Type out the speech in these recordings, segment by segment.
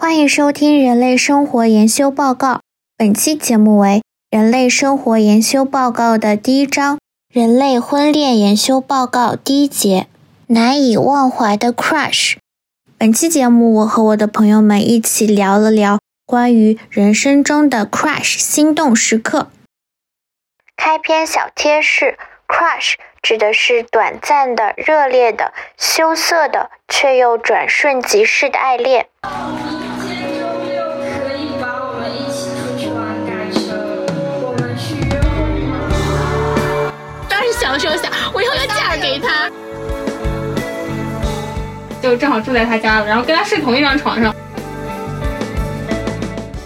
欢迎收听《人类生活研修报告》。本期节目为《人类生活研修报告》的第一章——人类婚恋研修报告第一节：难以忘怀的 crush。本期节目，我和我的朋友们一起聊了聊关于人生中的 crush 心动时刻。开篇小贴士：crush 指的是短暂的、热烈的、羞涩的，却又转瞬即逝的爱恋。当时想，我以后要嫁给他，就正好住在他家了，然后跟他睡同一张床上，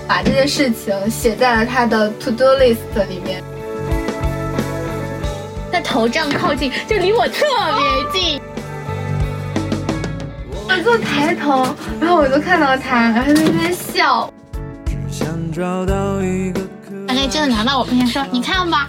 把这件事情写在了他的 to do list 里面。他头这样靠近，就离我特别近。我就抬头，然后我就看到他，然后在那边笑。大概真的拿到我面前说：“你看吧。”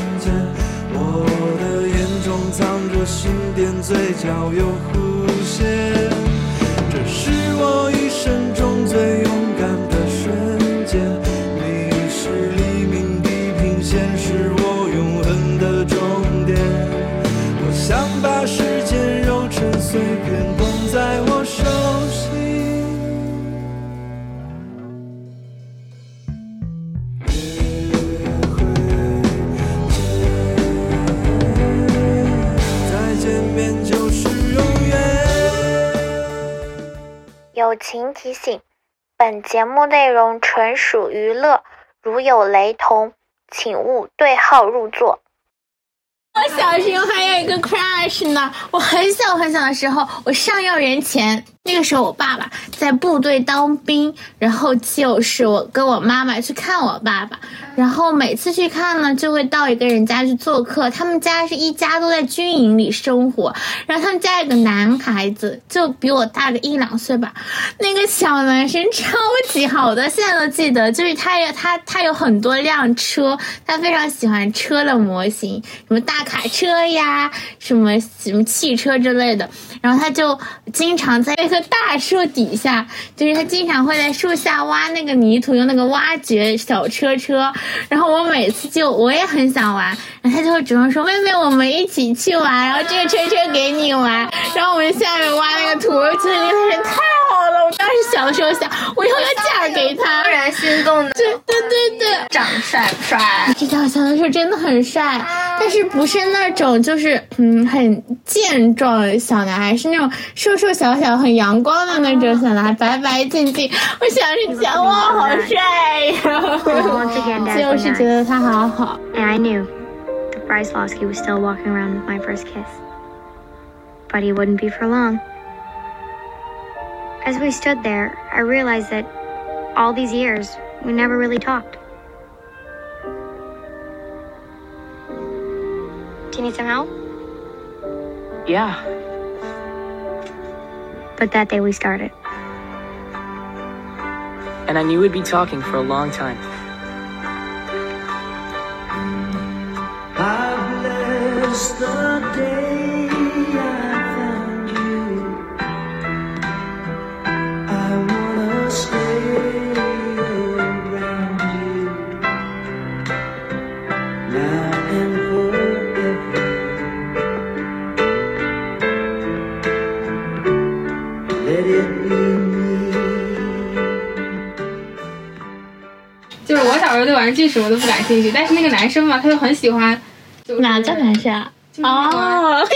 心点嘴角有弧线，请提醒：本节目内容纯属娱乐，如有雷同，请勿对号入座。我小时候还有一个 crush 呢，我很小很小的时候，我上幼儿园前。那个时候我爸爸在部队当兵，然后就是我跟我妈妈去看我爸爸，然后每次去看呢，就会到一个人家去做客。他们家是一家都在军营里生活，然后他们家有个男孩子，就比我大个一两岁吧。那个小男生超级好的，现在都记得，就是他有他他有很多辆车，他非常喜欢车的模型，什么大卡车呀，什么什么汽车之类的。然后他就经常在。棵大树底下，就是他经常会在树下挖那个泥土，用那个挖掘小车车。然后我每次就我也很想玩，然后他就会主动说：“妹妹，我们一起去玩。”然后这个车车给你玩。然后我们下面挖那个土，我觉得那个人太好了。我当时小的时候想，我以后要嫁给他，突然心动的。对对对对，长帅不帅？这小小的时候真的很帅，但是不是那种就是嗯很健壮的小男孩，是那种瘦瘦小小很。阳光的那种小男孩，白白净净，我想着想哇，好帅呀！就是觉得他好好。And I knew that Bryce Losky was still walking around with my first kiss, but he wouldn't be for long. As we stood there, I realized that all these years we never really talked. Do you need some help? Yeah. But that day we started. And I knew we'd be talking for a long time. I bless the day 小时候对玩具什么都不感兴趣，但是那个男生嘛，他就很喜欢。就是哪个男生啊？哦，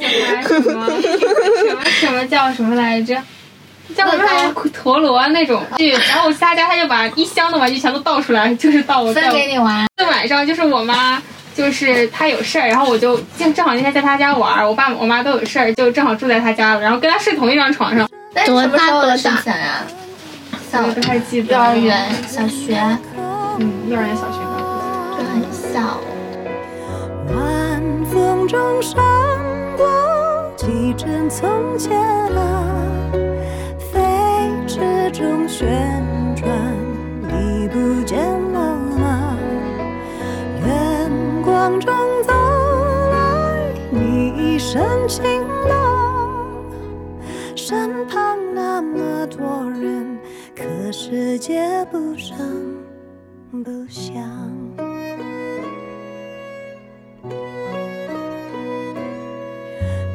喜欢什么什么什么叫什么来着？叫什么陀螺那种具，然后我下家他就把一箱的玩具全都倒出来，就是倒我分给你玩。那晚上就是我妈，就是她有事儿，然后我就正正好那天在她家玩，我爸我妈都有事儿，就正好住在她家了，然后跟她睡同一张床上。多大多大？想呀？小不太记得幼儿园、小学，嗯，幼儿园、小学吧。就很小。晚风中闪过几帧从前啊，飞驰中旋转，已不见了吗？远光中走来，你一身晴朗，身旁那么多人，可世界不声不想。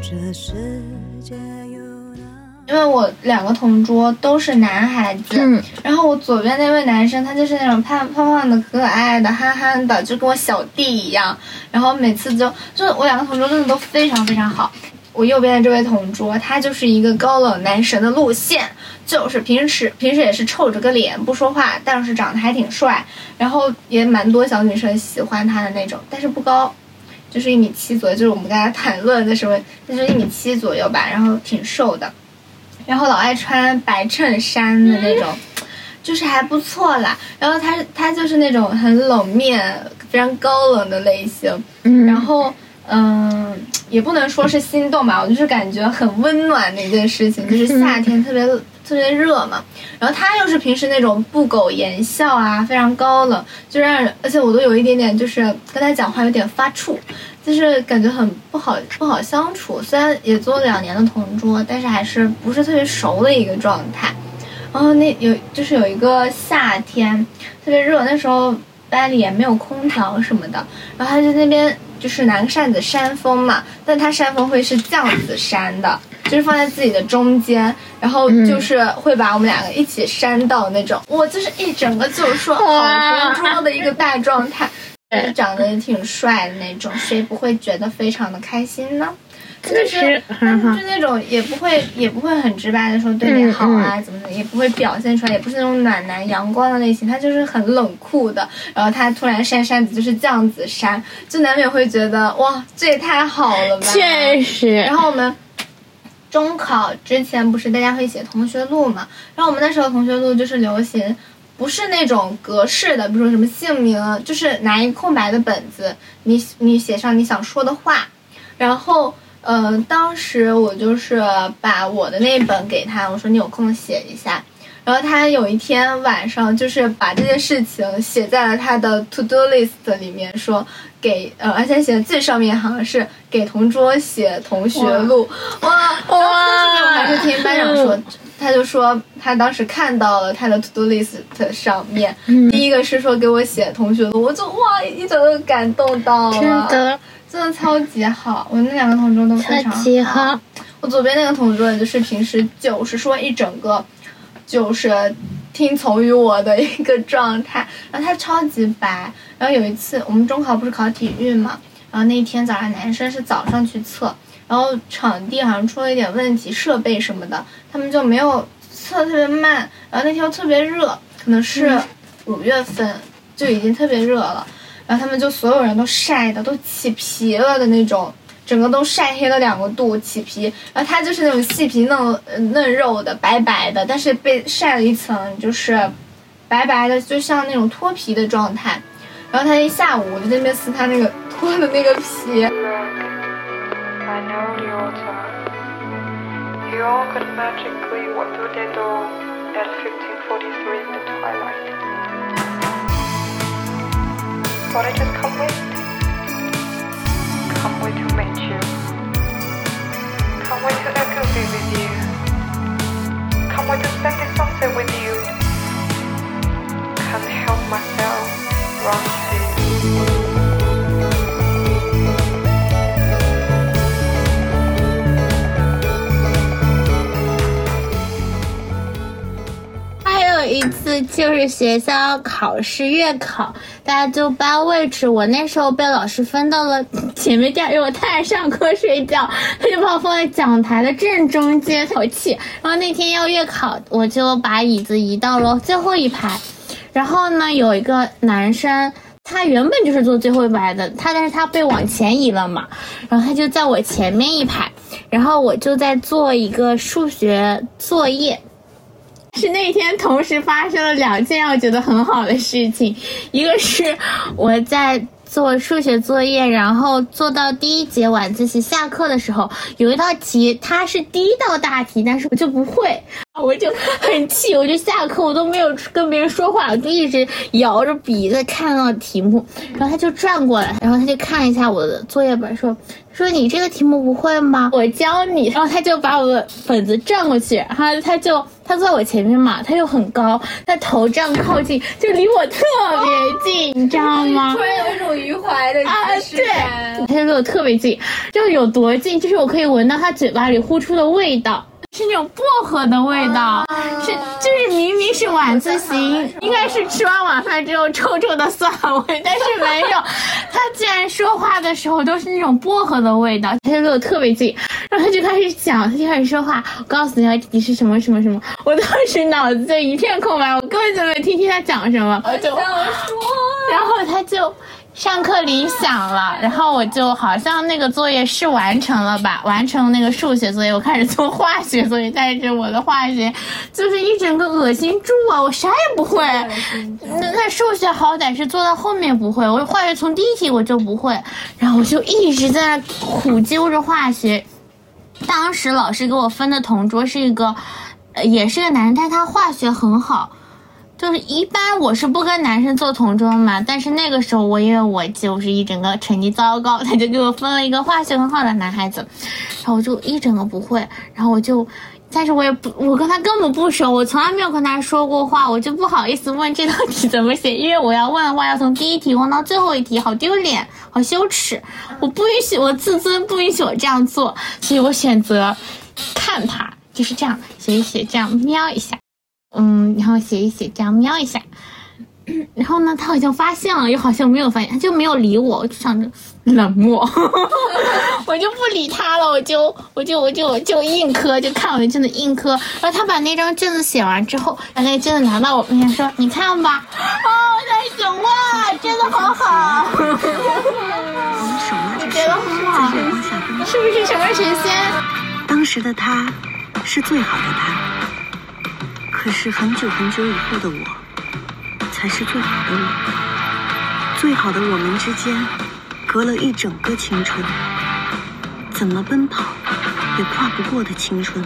这世界有那。因为我两个同桌都是男孩子，嗯然后我左边那位男生他就是那种胖胖胖的、可爱的、憨憨的，就跟我小弟一样。然后每次就就是我两个同桌真的都非常非常好。我右边的这位同桌，他就是一个高冷男神的路线，就是平时平时也是臭着个脸不说话，但是长得还挺帅，然后也蛮多小女生喜欢他的那种，但是不高，就是一米七左右，就是我们刚才谈论的时候，他就是一米七左右吧，然后挺瘦的，然后老爱穿白衬衫的那种，就是还不错啦。然后他他就是那种很冷面、非常高冷的类型，嗯然后嗯，也不能说是心动吧，我就是感觉很温暖的一件事情，就是夏天特别、特别热嘛。然后他又是平时那种不苟言笑啊，非常高冷，就让人，而且我都有一点点就是跟他讲话有点发怵，就是感觉很不好不好相处。虽然也做了两年的同桌，但是还是不是特别熟的一个状态。然后那有就是有一个夏天特别热，那时候班里也没有空调什么的，然后他就那边就是拿个扇子扇风嘛，但他扇风会是这样子扇的，就是放在自己的中间，然后就是会把我们两个一起扇到那种，我就是一整个就是说好同桌的一个大状态，长得也挺帅的那种，谁不会觉得非常的开心呢？就是嗯就那种也不会也不会很直白的说对你好啊怎么的，也不会表现出来，也不是那种暖男阳光的类型，他就是很冷酷的。然后他突然扇扇子就是这样子扇，就难免会觉得哇，这也太好了吧！确实然，后我们中考之前不是大家会写同学录嘛？然后我们那时候同学录就是流行，不是那种格式的，比如说什么姓名，就是拿一个空白的本子，你你写上你想说的话，然后。呃，当时我就是把我的那本给他，我说你有空写一下。然后他有一天晚上就是把这件事情写在了他的 to do list 里面，说给呃，而且写的最上面好像是给同桌写同学录，哇哇！还是听班长说，他就说他当时看到了他的 to do list 上面，第一个是说给我写同学录，我就哇一整个感动到了，真的真的超级好，我那两个同桌都非常超级好。我左边那个同桌就是平时就是说一整个就是听从于我的一个状态，然后他超级白。然后有一次我们中考不是考体育嘛，然后那一天早上男生是早上去测，然后场地好像出了一点问题，设备什么的，他们就没有测特别慢，然后那天又特别热，可能是五月份就已经特别热了。然后他们就所有人都晒的都起皮了的那种，整个都晒黑了两个度，起皮。然后他就是那种细皮嫩嫩肉的，白白的，但是被晒了一层就是白白的，就像那种脱皮的状态。然后他一下午我就在那边撕他那个脱的那个皮，I know the autumn. You all could magically walk through the door at 1543 in the twilight. But I just can't wait. Can't wait to meet you. Can't wait to echo be with you. Can't wait to spend this sunset with you. Can't help myself. Run to you. 一次就是学校考试月考，大家就搬位置。我那时候被老师分到了 前面第二，因为我太爱上课睡觉，他就把我放在讲台的正中间，头去。然后那天要月考，我就把椅子移到了最后一排。然后呢，有一个男生，他原本就是坐最后一排的，他但是他被往前移了嘛，然后他就在我前面一排，然后我就在做一个数学作业。是那天同时发生了两件让我觉得很好的事情，一个是我在做数学作业，然后做到第一节晚自习下课的时候，有一道题它是第一道大题，但是我就不会，我就很气，我就下课我都没有跟别人说话，我就一直摇着笔在看那个题目，然后他就转过来，然后他就看一下我的作业本，说说你这个题目不会吗？我教你，然后他就把我的本子转过去，然后他就。他坐在我前面嘛，他又很高，他头这样靠近，就离我特别近，你知道吗？突然有一种余怀的啊。对，他就离我特别近，就有多近，就是我可以闻到他嘴巴里呼出的味道。是那种薄荷的味道，是就是明明是晚自习，应该是吃完晚饭之后臭臭的蒜味，但是没有，他竟然说话的时候都是那种薄荷的味道，他就离我特别近，然后他就开始讲，他就开始说话，我告诉你啊，你是什么什么什么，我当时脑子就一片空白，我根本就没有听清他讲什么，我就，然后他就。上课铃响了，然后我就好像那个作业是完成了吧，完成那个数学作业，我开始做化学作业，但是我的化学就是一整个恶心住啊，我啥也不会。那那数学好歹是做到后面不会，我化学从第一题我就不会，然后我就一直在那苦揪着化学。当时老师给我分的同桌是一个，呃，也是个男生，但他化学很好。就是一般我是不跟男生做同桌嘛，但是那个时候我因为我就是一整个成绩糟糕，他就给我分了一个化学很好的男孩子，然后我就一整个不会，然后我就，但是我也不，我跟他根本不熟，我从来没有跟他说过话，我就不好意思问这道题怎么写，因为我要问的话要从第一题问到最后一题，好丢脸，好羞耻，我不允许我自尊不允许我这样做，所以我选择看他就是这样写一写，这样瞄一下。嗯，然后写一写，这样瞄一下，然后呢，他好像发现了，又好像没有发现，他就没有理我，我就想着冷漠，我就不理他了，我就我就我就就硬磕，就看我的卷子硬磕。然后他把那张卷子写完之后，把那个卷子拿到我面前说：“你看吧。”哦，在想哇，真的好好，我觉得很好，是不是什么神仙？当时的他，是最好的他。可是很久很久以后的我，才是最好的我。最好的我们之间，隔了一整个青春，怎么奔跑也跨不过的青春。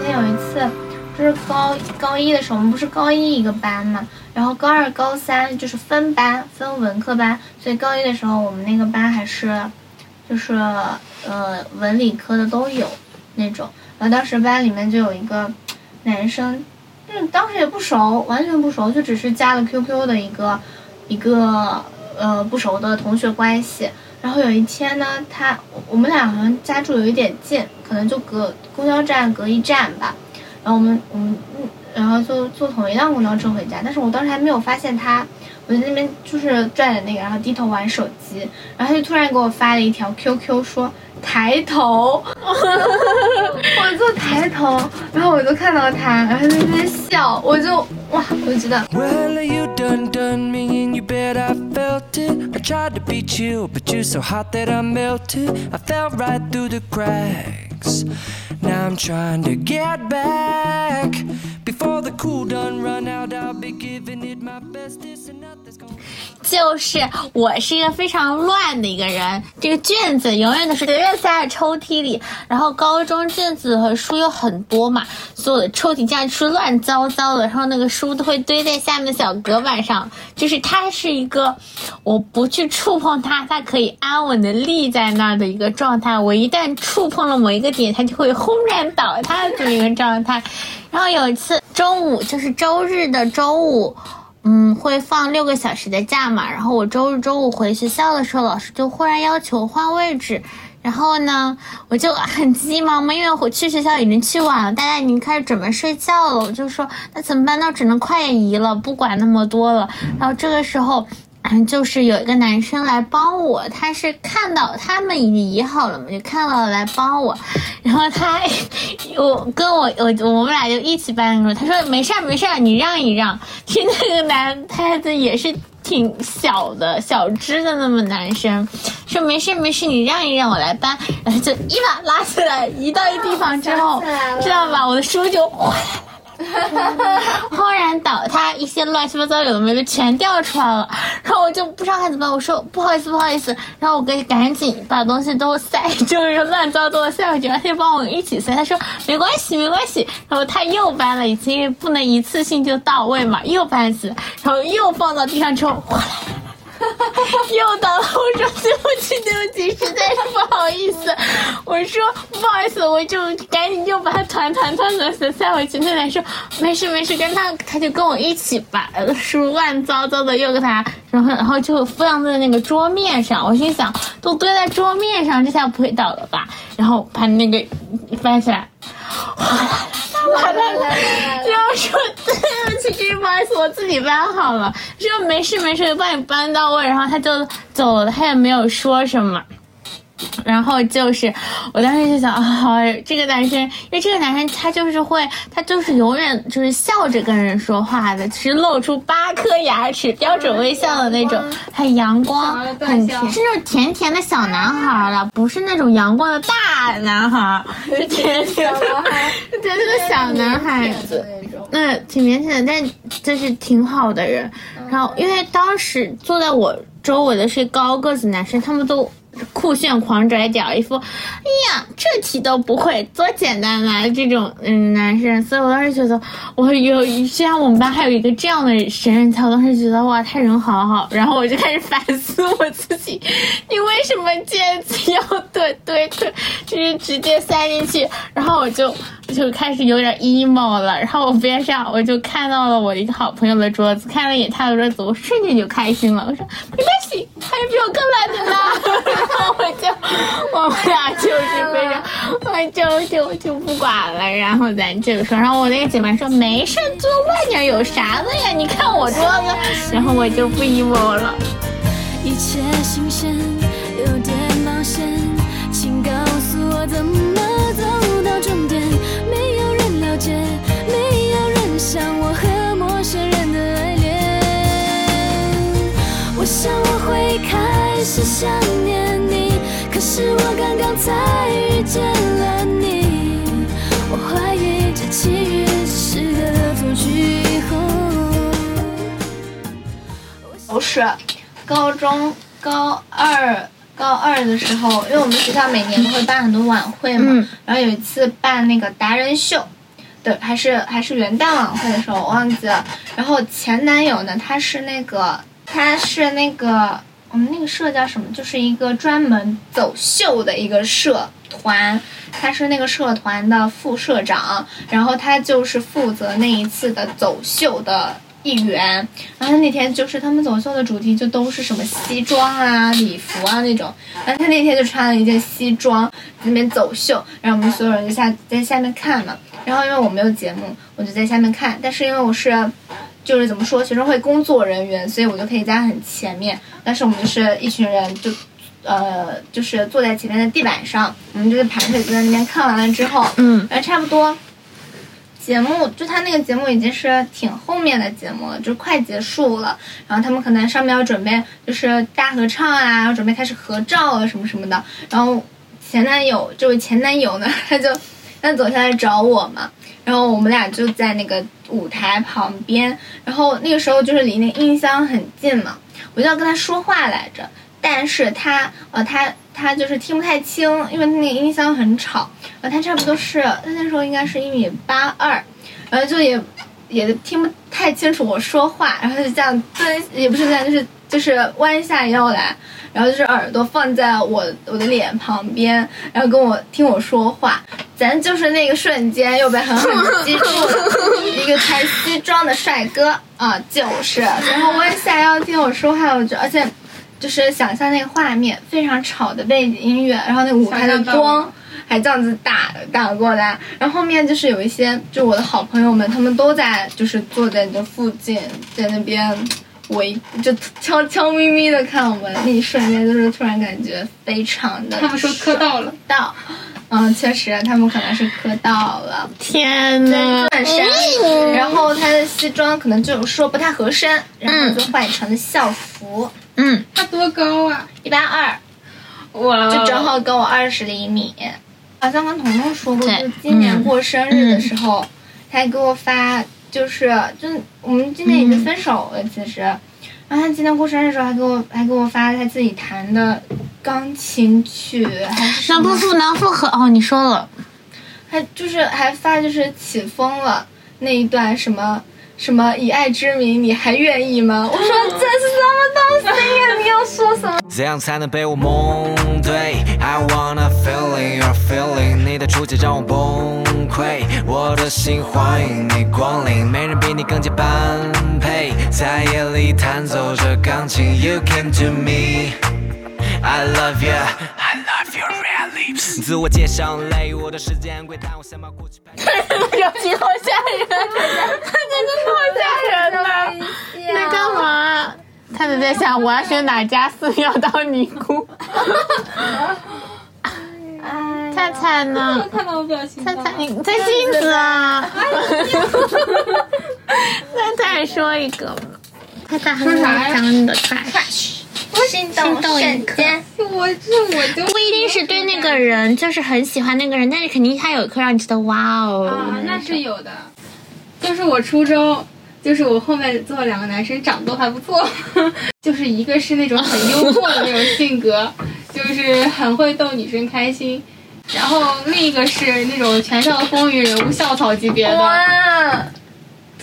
那有一次，就是高高一的时候，我们不是高一一个班嘛，然后高二、高三就是分班，分文科班，所以高一的时候我们那个班还是。就是呃文理科的都有那种，然后当时班里面就有一个男生，嗯，当时也不熟，完全不熟，就只是加了 QQ 的一个一个呃不熟的同学关系。然后有一天呢，他我们俩好像家住有一点近，可能就隔公交站隔一站吧。然后我们我们然后就坐同一辆公交车回家，但是我当时还没有发现他。我在那边就是转着那个，然后低头玩手机，然后他就突然给我发了一条 QQ，说抬头，我就抬头，然后我就看到他，然后他在那边笑，我就哇，我就觉得。Well, you done done me and you bet I felt it. I tried to beat you, but you're so hot that I melted. I fell right through the cracks. Now I'm trying to get back. Before the cool done run out, 就是我是一个非常乱的一个人，这个卷子永远都是随便塞在抽屉里。然后高中卷子和书有很多嘛，所有的抽屉家是乱糟糟的，然后那个书都会堆在下面的小隔板上。就是它是一个我不去触碰它，它可以安稳的立在那儿的一个状态。我一旦触碰了某一个点，它就会轰然倒塌的这么一个状态。然后有一次中午，就是周日的周五。嗯，会放六个小时的假嘛？然后我周日、周五回学校的时候，老师就忽然要求换位置，然后呢，我就很急忙嘛，因为我去学校已经去晚了，大家已经开始准备睡觉了，我就说那怎么办？那只能快点移了，不管那么多了。然后这个时候。嗯，就是有一个男生来帮我，他是看到他们已经移好了嘛，就看到了来帮我，然后他，我跟我我我们俩就一起搬那个，他说没事儿没事儿，你让一让。其实那个男孩子也是挺小的小只的那么男生，说没事没事，你让一让我来搬，然后就一把拉起来，移到一地方之后，知道吧？我的书就哗 轰然倒塌，一些乱七八糟有的没的全掉出来了，然后我就不知道该怎么办，我说不好意思不好意思，然后我给赶紧把东西都塞，就是乱糟糟的塞回去，然后他就帮我一起塞，他说没关系没关系，然后他又搬了一次，因为不能一次性就到位嘛，又搬一次，然后又放到地上之后，哗啦。又倒了，我说对不起，对不起，实在是不好意思。我说不好意思，我就赶紧又把它团团团团的塞回去。那男说没事没事，跟他他就跟我一起把书乱糟糟的又给他，然后然后就放在那个桌面上。我心想，都堆在桌面上，这下不会倒了吧？然后把那个翻起来，哗啦啦。哗啦啦，然后说对不起，不好意思，我自己搬好了。说没事没事，我帮你搬到位。然后他就走了，他也没有说什么。然后就是，我当时就想，啊，这个男生，因为这个男生他就是会，他就是永远就是笑着跟人说话的，是露出八颗牙齿，标准微笑的那种，很阳光，很甜，是那种甜甜的小男孩了，不是那种阳光的大男孩，是甜甜的，是甜甜的小男孩子。那挺腼腆的，但就是挺好的人。然后，因为当时坐在我周围的是高个子男生，他们都酷炫狂拽屌，一副哎呀这题都不会，多简单啊这种嗯男生。所以我当时觉得，我有虽然我们班还有一个这样的神人才，我当时觉得哇，他人好好。然后我就开始反思我自己，你为什么毽子要怼怼怼，就是直接塞进去？然后我就。就开始有点 emo 了，然后我边上我就看到了我一个好朋友的桌子，看了一眼他的桌子，我瞬间就开心了。我说没关系，还有比我更烂的呢。然 后我就我们俩就是非常，我就就就不管了。然后咱这个说，然后我那个姐妹说没事，坐慢点有啥的呀？你看我桌子，然后我就不 emo 了。一切新鲜，有点冒险，请告诉我怎么走到终点。没有人了解，没有人像我和陌生人的爱恋。我想我会开始想念，可是我刚刚才遇见了你。我怀疑这奇遇只是个恶作剧。不是，高中高二高二的时候，因为我们学校每年都会办很多晚会嘛，嗯然后有一次办那个达人秀，对，还是还是元旦晚会的时候，我忘记了。然后前男友呢，他是那个他是那个我那个社叫什么？就是一个专门走秀的一个社团，他是那个社团的副社长，然后他就是负责那一次的走秀的一员。然后他那天就是他们走秀的主题就都是什么西装啊、礼服啊那种，然后他那天就穿了一件西装在那边走秀，然后我们所有人就下在下面看嘛。然后因为我没有节目，我就在下面看，但是因为我是。就是怎么说，学生会工作人员，所以我就可以在很前面。但是我们就是一群人就，呃，就是坐在前面的地板上，我们就是排队坐在那边看完了之后，嗯，然后差不多节目就他那个节目已经是挺后面的节目了，就快结束了。然后他们可能上面要准备就是大合唱啊，要准备开始合照啊什么什么的。然后前男友这位前男友呢，他就他走下来找我嘛，然后我们俩就在那个舞台旁边，然后那个时候就是离那个音箱很近嘛，我就要跟他说话来着，但是他呃他他就是听不太清，因为那个音箱很吵，呃他差不多是他那时候应该是一米八二，然后就也也听不太清楚我说话，然后就这样蹲，也不是这样，就是就是弯下腰来，然后就是耳朵放在我我的脸旁边，然后跟我听我说话，咱就是那个瞬间又被狠狠的击中了，一个穿西装的帅哥啊，就是，然后弯下腰听我说话，我就而且就是想象那个画面，非常吵的背景音乐，然后那个舞台的光。还这样子打打过来，然后后面就是有一些，就我的好朋友们，他们都在就是坐在你的附近，在那边围，就悄悄咪咪的看我们，那一瞬间就是突然感觉非常的他们说磕到了，到，嗯，确实，他们可能是磕到了。天呐！钻山，然后他的西装可能就说不太合身，然后就换成了校服。嗯，他多高啊？一八二，哇，就正好跟我二十厘米。好像跟彤彤说过，对就今年过生日的时候，他还给我发，就是就我们今年已经分手了，其实。然后他今天过生日的时候还给我还给我发了他自己弹的钢琴曲，还是什么能不复能复合哦，你说了，还就是还发就是起风了那一段什么什么以爱之名你还愿意吗？我说 这是什么东西呀？你要说什么？怎样才能被我蒙对？I wanna feeling your feeling，你的出现让我崩溃，我的心欢迎你光临，没人比你更加般配，在夜里弹奏着钢琴，You came to me，I love you，I love your red lips。自我介绍累，我的时间贵，但，我想把过去拍。表情好吓人，真的好吓人呐！你在干嘛？他们在想我要选哪家寺庙当尼姑。菜菜呢？看到我表情菜菜，你在镜子啊？菜菜说一个嘛。菜菜很讲你的 crush。心动瞬间，我这我就不一定是对那个人，就是很喜欢那个人，但是肯定他有一刻让你觉得哇哦。啊，那是有的。就是我初中，就是我后面坐了两个男生，长得都还不错，就是一个是那种很幽默的那种性格，就是很会逗女生开心，然后另一个是那种全校风云人物校草级别的。哇！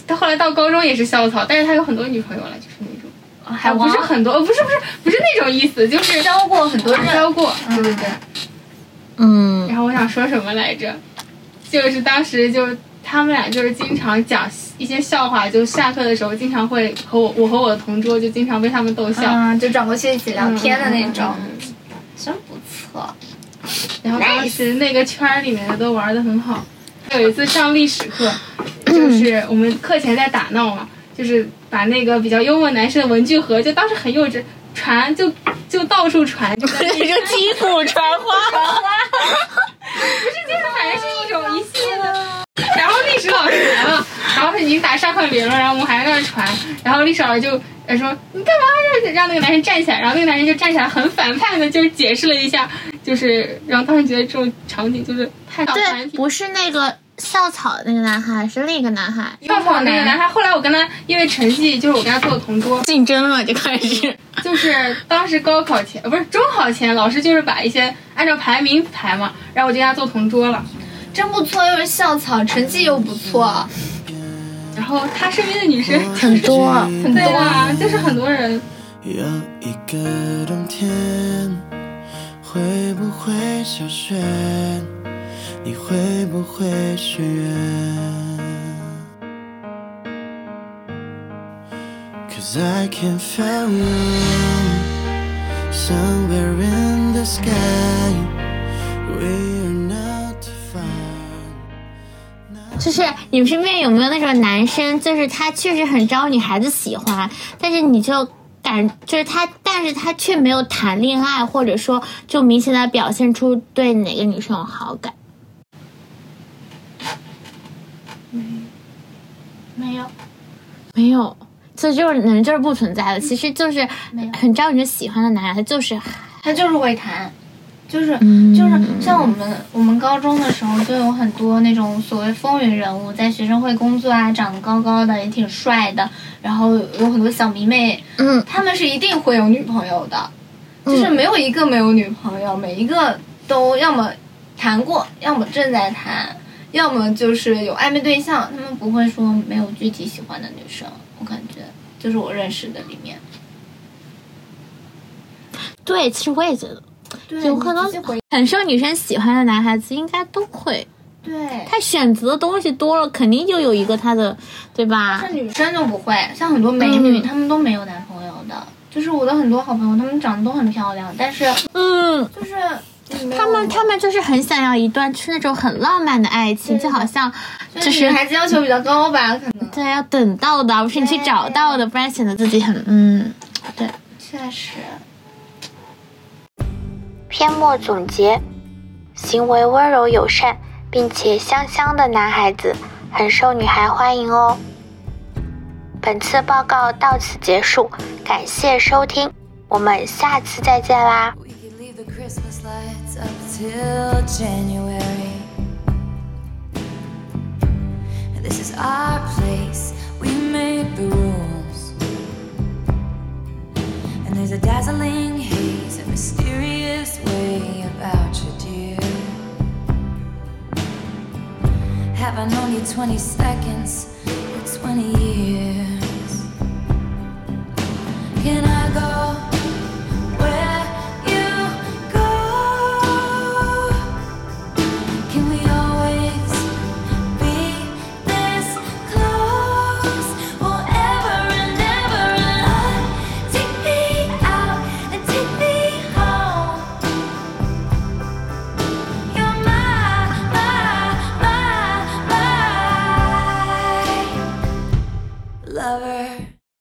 他后来到高中也是校草，但是他有很多女朋友了，就是那种。还不是很多，呃，不是不是不是那种意思，就是交过很多人，交过，对对对。嗯。然后我想说什么来着？就是当时就他们俩就是经常讲一些笑话，就下课的时候经常会和我我和我的同桌就经常被他们逗笑，嗯，就转过去一起聊天的那种，嗯真不错。然后当时那个圈儿里面的都玩的很好。有一次上历史课，就是我们课前在打闹嘛。就是把那个比较幽默男生的文具盒，就当时很幼稚，传就就到处传，就那 就击鼓传花，不是，就是反正是来了，然后他已经打上课铃了，然后我们还在那传，然后历史老师就他说你干嘛？让那个男生站起来，然后那个男生就站起来，很反叛的，就是解释了一下，就是然后当时觉得这种场景就是太对，不是那个。校草那个男孩是另一个男孩，校草那个男孩。后来我跟他因为成绩，就是我跟他做的同桌，竞争了就开始。就是当时高考前，不是中考前，老师就是把一些按照排名排嘛，然后我就跟他做同桌了，真不错，又是校草，成绩又不错。然后他身边的女生很多，很多啊，就是很多人。有一个冬天，会不会下雪？你会不会许愿？Cause I can feel you somewhere in the sky. Not far. 就是你们身边有没有那种男生，就是他确实很招女孩子喜欢，但是你就感就是他，但是他却没有谈恋爱，或者说就明显的表现出对哪个女生有好感。没有，没有，这就是人就是不存在的。其实就是很招女生喜欢的男孩，他就是他就是会谈，就是、嗯、就是像我们我们高中的时候就有很多那种所谓风云人物，在学生会工作啊，长得高高的，也挺帅的，然后有很多小迷妹，嗯，他们是一定会有女朋友的，就是没有一个没有女朋友，每一个都要么谈过，要么正在谈。要么就是有暧昧对象，他们不会说没有具体喜欢的女生，我感觉就是我认识的里面。对，其实我也觉得，对有可能很受女生喜欢的男孩子应该都会。对，他选择的东西多了，肯定就有一个他的，对吧？但是女生就不会，像很多美女，她、嗯、们都没有男朋友的。就是我的很多好朋友，她们长得都很漂亮，但是，嗯，就是。他们他们就是很想要一段是那种很浪漫的爱情，就好像就是女孩子要求比较高吧，可能对，要等到的，不是你去找到的，不然显得自己很嗯，对，确实。篇末总结：行为温柔友善并且香香的男孩子，很受女孩欢迎哦。本次报告到此结束，感谢收听，我们下次再见啦。We can leave the Christmas lights up 'til January. This is our place, 20 seconds.